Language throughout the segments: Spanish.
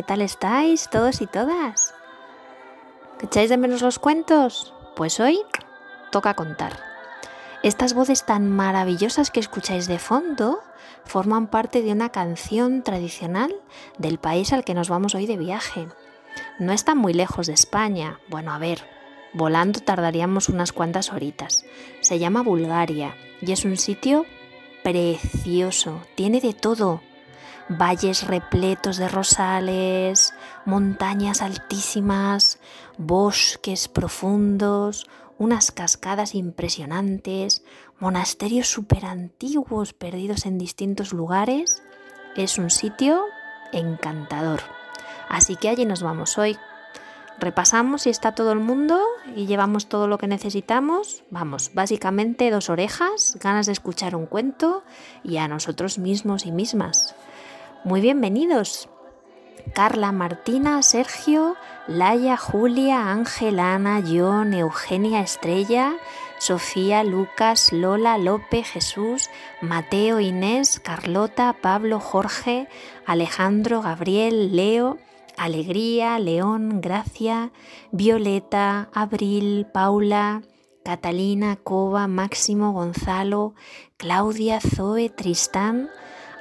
¿qué tal estáis todos y todas? ¿Echáis de menos los cuentos? Pues hoy toca contar. Estas voces tan maravillosas que escucháis de fondo forman parte de una canción tradicional del país al que nos vamos hoy de viaje. No están muy lejos de España. Bueno, a ver, volando tardaríamos unas cuantas horitas. Se llama Bulgaria y es un sitio precioso. Tiene de todo valles repletos de rosales, montañas altísimas, bosques profundos, unas cascadas impresionantes, monasterios súper antiguos perdidos en distintos lugares. Es un sitio encantador. Así que allí nos vamos hoy. Repasamos si está todo el mundo y llevamos todo lo que necesitamos. Vamos, básicamente dos orejas, ganas de escuchar un cuento y a nosotros mismos y mismas. Muy bienvenidos. Carla, Martina, Sergio, Laia, Julia, Ángel, Ana, John, Eugenia, Estrella, Sofía, Lucas, Lola, Lope, Jesús, Mateo, Inés, Carlota, Pablo, Jorge, Alejandro, Gabriel, Leo, Alegría, León, Gracia, Violeta, Abril, Paula, Catalina, Cova, Máximo, Gonzalo, Claudia, Zoe, Tristán,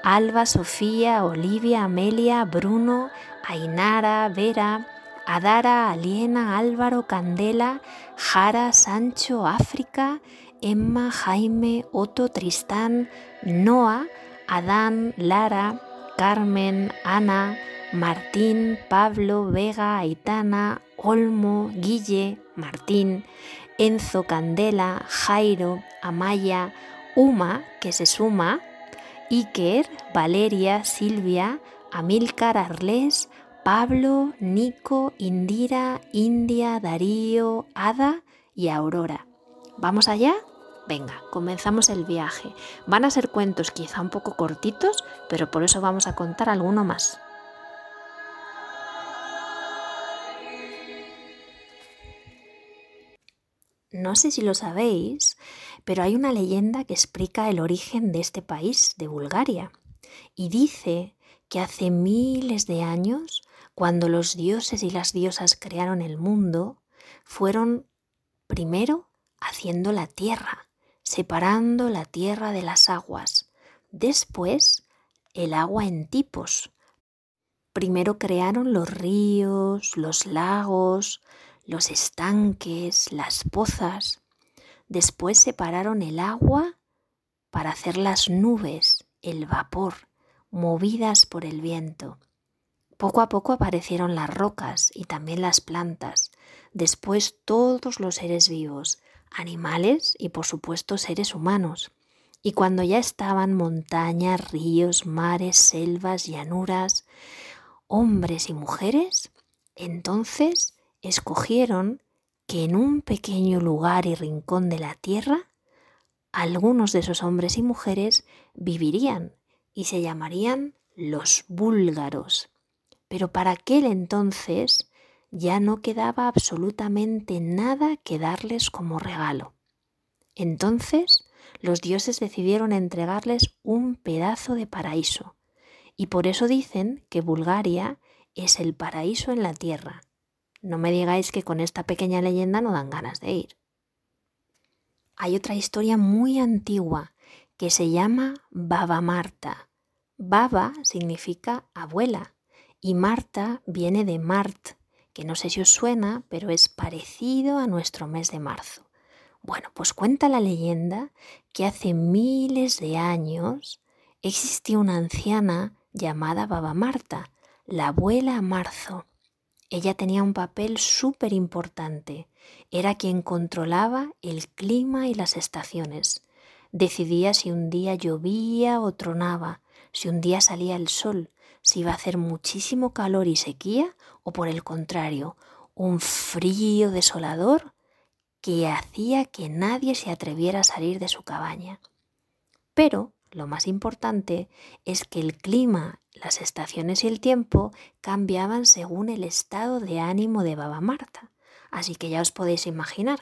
Alba, Sofía, Olivia, Amelia, Bruno, Ainara, Vera, Adara, Aliena, Álvaro, Candela, Jara, Sancho, África, Emma, Jaime, Otto, Tristán, Noah, Adán, Lara, Carmen, Ana, Martín, Pablo, Vega, Aitana, Olmo, Guille, Martín, Enzo, Candela, Jairo, Amaya, Uma, que se suma, Iker, Valeria, Silvia, Amilcar, Arles, Pablo, Nico, Indira, India, Darío, Ada y Aurora. ¿Vamos allá? Venga, comenzamos el viaje. Van a ser cuentos quizá un poco cortitos, pero por eso vamos a contar alguno más. No sé si lo sabéis, pero hay una leyenda que explica el origen de este país, de Bulgaria, y dice que hace miles de años, cuando los dioses y las diosas crearon el mundo, fueron primero haciendo la tierra, separando la tierra de las aguas, después el agua en tipos. Primero crearon los ríos, los lagos, los estanques, las pozas. Después separaron el agua para hacer las nubes, el vapor, movidas por el viento. Poco a poco aparecieron las rocas y también las plantas, después todos los seres vivos, animales y por supuesto seres humanos. Y cuando ya estaban montañas, ríos, mares, selvas, llanuras, hombres y mujeres, entonces escogieron que en un pequeño lugar y rincón de la tierra, algunos de esos hombres y mujeres vivirían y se llamarían los búlgaros. Pero para aquel entonces ya no quedaba absolutamente nada que darles como regalo. Entonces los dioses decidieron entregarles un pedazo de paraíso, y por eso dicen que Bulgaria es el paraíso en la tierra, no me digáis que con esta pequeña leyenda no dan ganas de ir. Hay otra historia muy antigua que se llama Baba Marta. Baba significa abuela y Marta viene de Mart, que no sé si os suena, pero es parecido a nuestro mes de marzo. Bueno, pues cuenta la leyenda que hace miles de años existió una anciana llamada Baba Marta, la abuela Marzo, ella tenía un papel súper importante. Era quien controlaba el clima y las estaciones. Decidía si un día llovía o tronaba, si un día salía el sol, si iba a hacer muchísimo calor y sequía o por el contrario, un frío desolador que hacía que nadie se atreviera a salir de su cabaña. Pero lo más importante es que el clima, las estaciones y el tiempo cambiaban según el estado de ánimo de Baba Marta. Así que ya os podéis imaginar,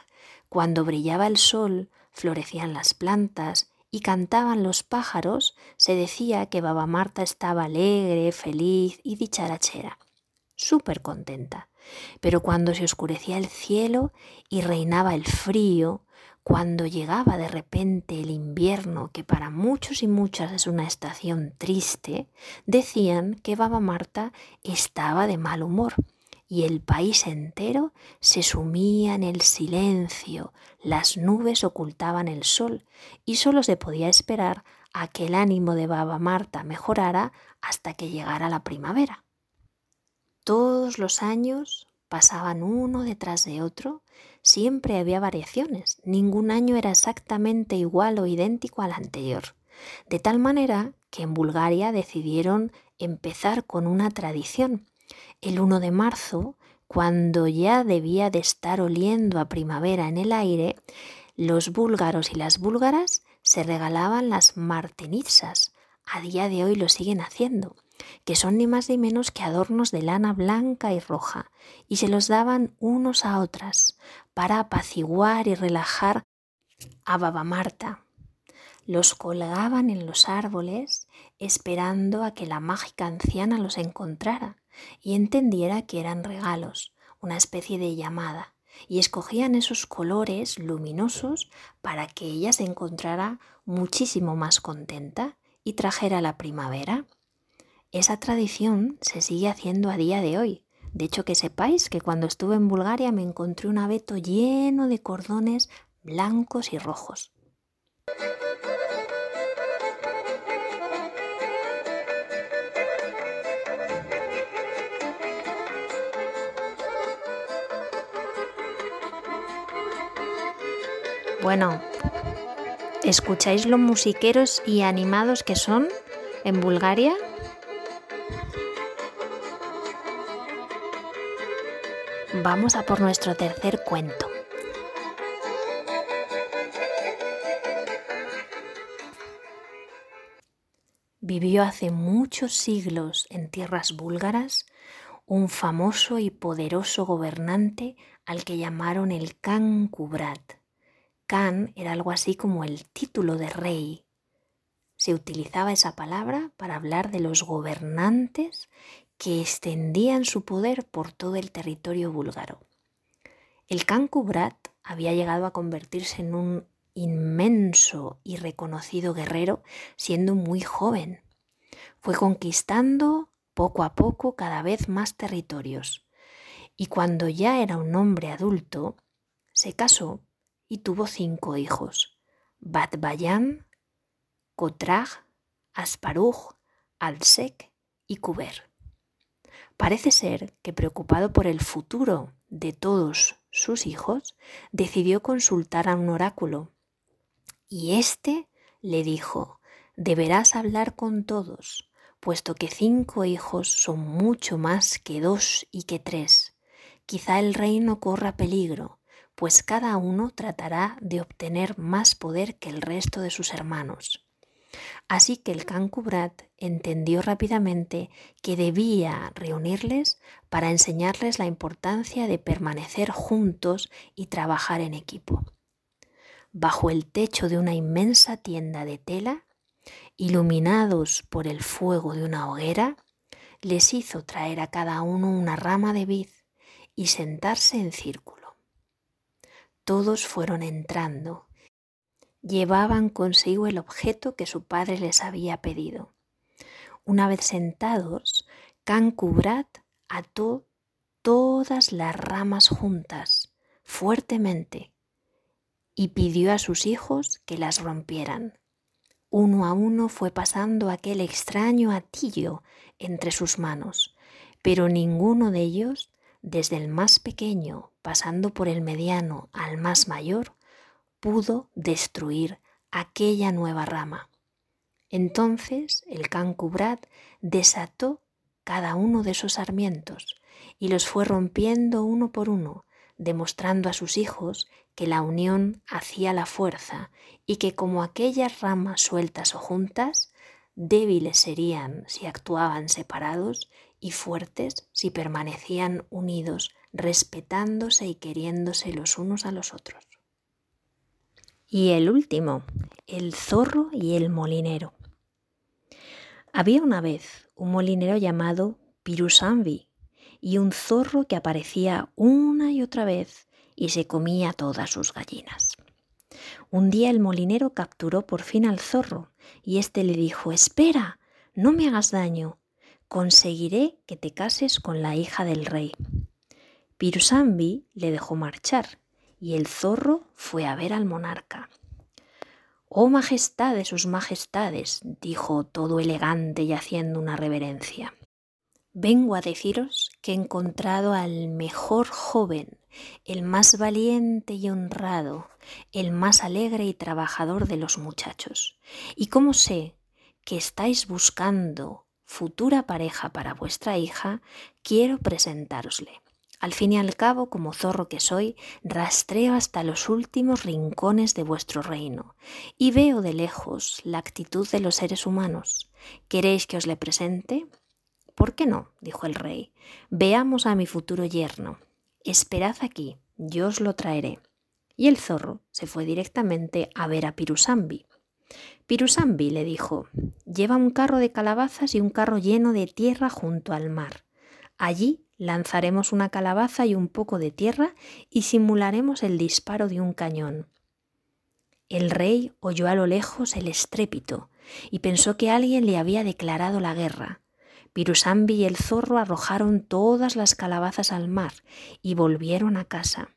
cuando brillaba el sol, florecían las plantas y cantaban los pájaros, se decía que Baba Marta estaba alegre, feliz y dicharachera, súper contenta. Pero cuando se oscurecía el cielo y reinaba el frío, cuando llegaba de repente el invierno, que para muchos y muchas es una estación triste, decían que Baba Marta estaba de mal humor y el país entero se sumía en el silencio, las nubes ocultaban el sol y solo se podía esperar a que el ánimo de Baba Marta mejorara hasta que llegara la primavera. Todos los años pasaban uno detrás de otro, siempre había variaciones, ningún año era exactamente igual o idéntico al anterior, de tal manera que en Bulgaria decidieron empezar con una tradición. El 1 de marzo, cuando ya debía de estar oliendo a primavera en el aire, los búlgaros y las búlgaras se regalaban las martenizas. A día de hoy lo siguen haciendo, que son ni más ni menos que adornos de lana blanca y roja, y se los daban unos a otras para apaciguar y relajar a Baba Marta. Los colgaban en los árboles esperando a que la mágica anciana los encontrara y entendiera que eran regalos, una especie de llamada, y escogían esos colores luminosos para que ella se encontrara muchísimo más contenta y trajera la primavera. Esa tradición se sigue haciendo a día de hoy. De hecho, que sepáis que cuando estuve en Bulgaria me encontré un abeto lleno de cordones blancos y rojos. Bueno, ¿escucháis lo musiqueros y animados que son en Bulgaria? Vamos a por nuestro tercer cuento. Vivió hace muchos siglos en tierras búlgaras un famoso y poderoso gobernante al que llamaron el Khan Kubrat. Khan era algo así como el título de rey. Se utilizaba esa palabra para hablar de los gobernantes que extendían su poder por todo el territorio búlgaro. El Khan Kubrat había llegado a convertirse en un inmenso y reconocido guerrero siendo muy joven. Fue conquistando poco a poco cada vez más territorios y cuando ya era un hombre adulto, se casó y tuvo cinco hijos, Batbayan, Kotrag, Asparuj, Alsek y Kuber. Parece ser que preocupado por el futuro de todos sus hijos, decidió consultar a un oráculo y éste le dijo, deberás hablar con todos, puesto que cinco hijos son mucho más que dos y que tres. Quizá el reino corra peligro pues cada uno tratará de obtener más poder que el resto de sus hermanos. Así que el Kubrat entendió rápidamente que debía reunirles para enseñarles la importancia de permanecer juntos y trabajar en equipo. Bajo el techo de una inmensa tienda de tela, iluminados por el fuego de una hoguera, les hizo traer a cada uno una rama de vid y sentarse en círculo. Todos fueron entrando. Llevaban consigo el objeto que su padre les había pedido. Una vez sentados, Can Kubrat ató todas las ramas juntas, fuertemente, y pidió a sus hijos que las rompieran. Uno a uno fue pasando aquel extraño atillo entre sus manos, pero ninguno de ellos desde el más pequeño, pasando por el mediano al más mayor, pudo destruir aquella nueva rama. Entonces el can desató cada uno de esos sarmientos y los fue rompiendo uno por uno, demostrando a sus hijos que la unión hacía la fuerza y que como aquellas ramas sueltas o juntas, débiles serían si actuaban separados y fuertes si permanecían unidos, respetándose y queriéndose los unos a los otros. Y el último, el zorro y el molinero. Había una vez un molinero llamado Pirusambi y un zorro que aparecía una y otra vez y se comía todas sus gallinas. Un día el molinero capturó por fin al zorro y éste le dijo, espera, no me hagas daño, conseguiré que te cases con la hija del rey. Pirusambi le dejó marchar y el zorro fue a ver al monarca. Oh majestad de sus majestades, dijo todo elegante y haciendo una reverencia. Vengo a deciros que he encontrado al mejor joven, el más valiente y honrado, el más alegre y trabajador de los muchachos. Y como sé que estáis buscando futura pareja para vuestra hija, quiero presentárosle. Al fin y al cabo, como zorro que soy, rastreo hasta los últimos rincones de vuestro reino y veo de lejos la actitud de los seres humanos. ¿Queréis que os le presente? ¿Por qué no? dijo el rey. Veamos a mi futuro yerno. Esperad aquí, yo os lo traeré. Y el zorro se fue directamente a ver a Pirusambi. Pirusambi le dijo, lleva un carro de calabazas y un carro lleno de tierra junto al mar. Allí lanzaremos una calabaza y un poco de tierra y simularemos el disparo de un cañón. El rey oyó a lo lejos el estrépito y pensó que alguien le había declarado la guerra. Pirusambi y el zorro arrojaron todas las calabazas al mar y volvieron a casa.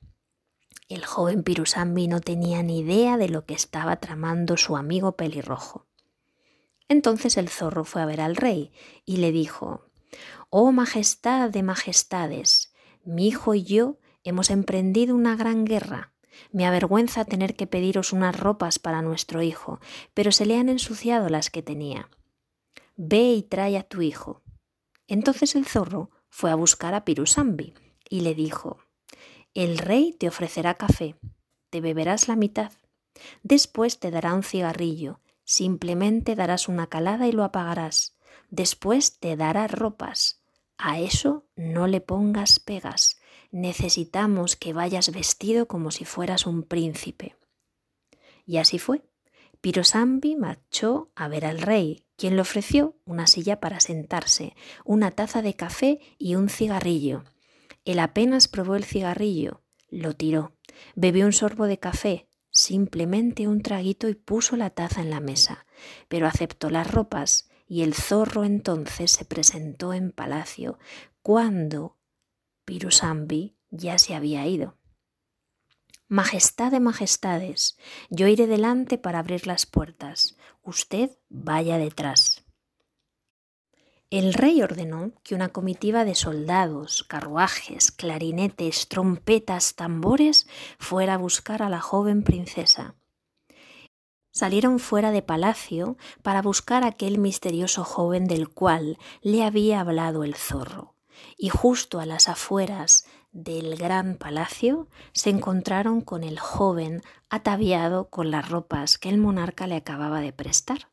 El joven Pirusambi no tenía ni idea de lo que estaba tramando su amigo pelirrojo. Entonces el zorro fue a ver al rey y le dijo Oh Majestad de Majestades, mi hijo y yo hemos emprendido una gran guerra. Me avergüenza tener que pediros unas ropas para nuestro hijo, pero se le han ensuciado las que tenía. Ve y trae a tu hijo. Entonces el zorro fue a buscar a Pirusambi y le dijo, El rey te ofrecerá café, te beberás la mitad, después te dará un cigarrillo, simplemente darás una calada y lo apagarás Después te dará ropas. A eso no le pongas pegas. Necesitamos que vayas vestido como si fueras un príncipe. Y así fue. Pirosambi marchó a ver al rey, quien le ofreció una silla para sentarse, una taza de café y un cigarrillo. Él apenas probó el cigarrillo, lo tiró, bebió un sorbo de café, simplemente un traguito y puso la taza en la mesa, pero aceptó las ropas y el zorro entonces se presentó en palacio cuando Pirusambi ya se había ido. Majestad de majestades, yo iré delante para abrir las puertas, usted vaya detrás. El rey ordenó que una comitiva de soldados, carruajes, clarinetes, trompetas, tambores fuera a buscar a la joven princesa salieron fuera de palacio para buscar aquel misterioso joven del cual le había hablado el zorro. Y justo a las afueras del gran palacio se encontraron con el joven ataviado con las ropas que el monarca le acababa de prestar.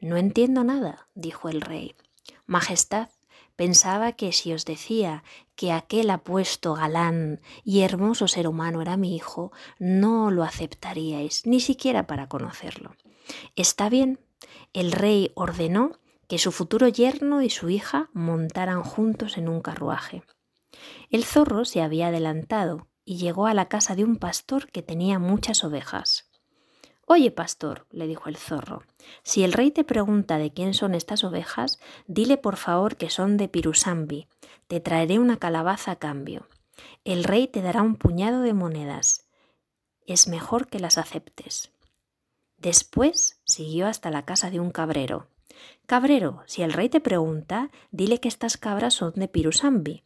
No entiendo nada, dijo el rey. Majestad, Pensaba que si os decía que aquel apuesto galán y hermoso ser humano era mi hijo, no lo aceptaríais, ni siquiera para conocerlo. Está bien, el rey ordenó que su futuro yerno y su hija montaran juntos en un carruaje. El zorro se había adelantado y llegó a la casa de un pastor que tenía muchas ovejas. Oye, pastor, le dijo el zorro, si el rey te pregunta de quién son estas ovejas, dile por favor que son de Pirusambi. Te traeré una calabaza a cambio. El rey te dará un puñado de monedas. Es mejor que las aceptes. Después siguió hasta la casa de un cabrero. Cabrero, si el rey te pregunta, dile que estas cabras son de Pirusambi.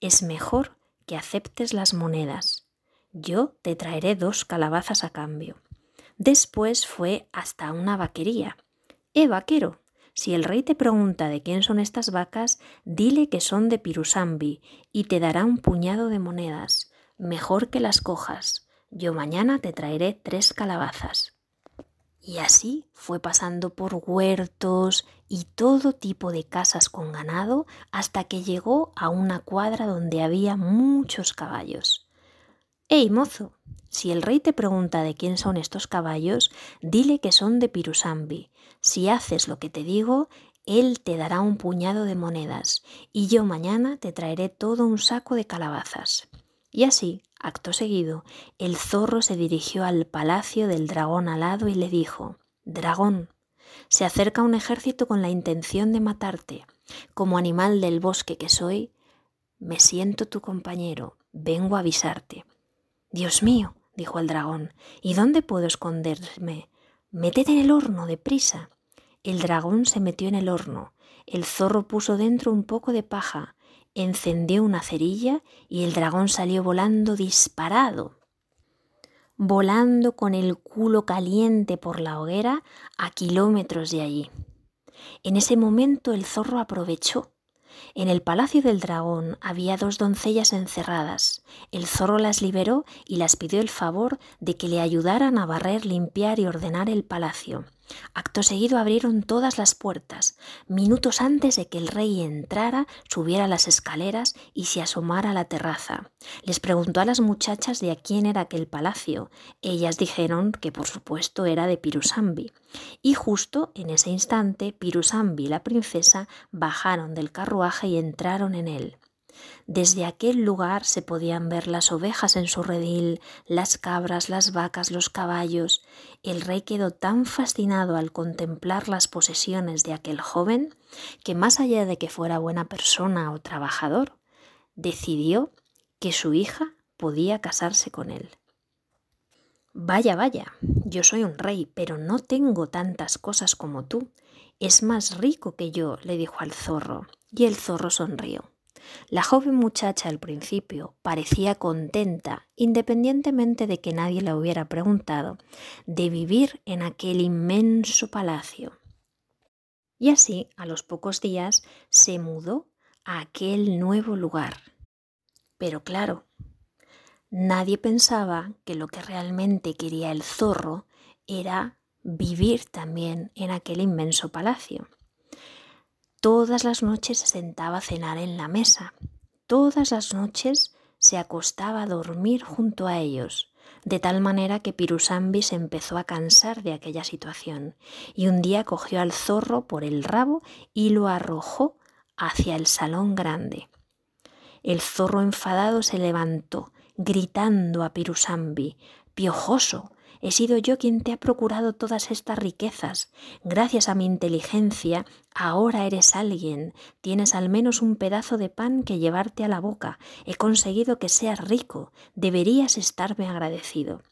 Es mejor que aceptes las monedas. Yo te traeré dos calabazas a cambio. Después fue hasta una vaquería. Eh, vaquero, si el rey te pregunta de quién son estas vacas, dile que son de Pirusambi y te dará un puñado de monedas. Mejor que las cojas. Yo mañana te traeré tres calabazas. Y así fue pasando por huertos y todo tipo de casas con ganado hasta que llegó a una cuadra donde había muchos caballos. ¡Ey, mozo! Si el rey te pregunta de quién son estos caballos, dile que son de Pirusambi. Si haces lo que te digo, él te dará un puñado de monedas, y yo mañana te traeré todo un saco de calabazas. Y así, acto seguido, el zorro se dirigió al palacio del dragón alado y le dijo Dragón, se acerca un ejército con la intención de matarte. Como animal del bosque que soy, me siento tu compañero, vengo a avisarte. Dios mío, dijo el dragón, ¿y dónde puedo esconderme? Métete en el horno, deprisa. El dragón se metió en el horno, el zorro puso dentro un poco de paja, encendió una cerilla y el dragón salió volando disparado, volando con el culo caliente por la hoguera a kilómetros de allí. En ese momento el zorro aprovechó en el palacio del dragón había dos doncellas encerradas. El zorro las liberó y las pidió el favor de que le ayudaran a barrer, limpiar y ordenar el palacio. Acto seguido abrieron todas las puertas. Minutos antes de que el rey entrara, subiera las escaleras y se asomara a la terraza. Les preguntó a las muchachas de a quién era aquel palacio. Ellas dijeron que por supuesto era de Pirusambi. Y justo en ese instante Pirusambi y la princesa bajaron del carruaje y entraron en él. Desde aquel lugar se podían ver las ovejas en su redil, las cabras, las vacas, los caballos. El rey quedó tan fascinado al contemplar las posesiones de aquel joven que más allá de que fuera buena persona o trabajador, decidió que su hija podía casarse con él. Vaya, vaya, yo soy un rey, pero no tengo tantas cosas como tú. Es más rico que yo, le dijo al zorro, y el zorro sonrió. La joven muchacha al principio parecía contenta, independientemente de que nadie la hubiera preguntado, de vivir en aquel inmenso palacio. Y así, a los pocos días, se mudó a aquel nuevo lugar. Pero claro, nadie pensaba que lo que realmente quería el zorro era vivir también en aquel inmenso palacio. Todas las noches se sentaba a cenar en la mesa. Todas las noches se acostaba a dormir junto a ellos, de tal manera que Pirusambi se empezó a cansar de aquella situación, y un día cogió al zorro por el rabo y lo arrojó hacia el salón grande. El zorro enfadado se levantó, gritando a Pirusambi, Piojoso, He sido yo quien te ha procurado todas estas riquezas. Gracias a mi inteligencia, ahora eres alguien. Tienes al menos un pedazo de pan que llevarte a la boca. He conseguido que seas rico. Deberías estarme agradecido.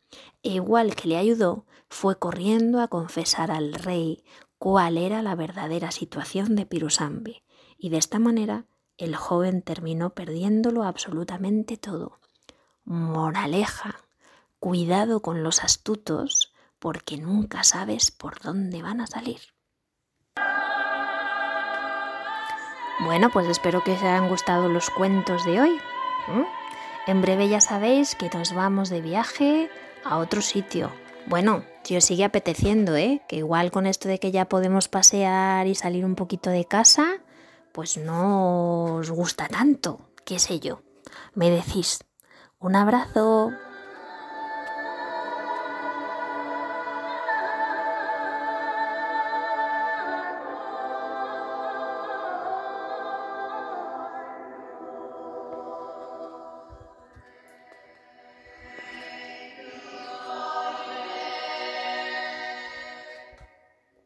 E igual que le ayudó, fue corriendo a confesar al rey cuál era la verdadera situación de Pirusambi. Y de esta manera el joven terminó perdiéndolo absolutamente todo. Moraleja Cuidado con los astutos porque nunca sabes por dónde van a salir. Bueno, pues espero que os hayan gustado los cuentos de hoy. En breve ya sabéis que nos vamos de viaje a otro sitio. Bueno, si os sigue apeteciendo, ¿eh? Que igual con esto de que ya podemos pasear y salir un poquito de casa, pues no os gusta tanto, qué sé yo. Me decís. Un abrazo.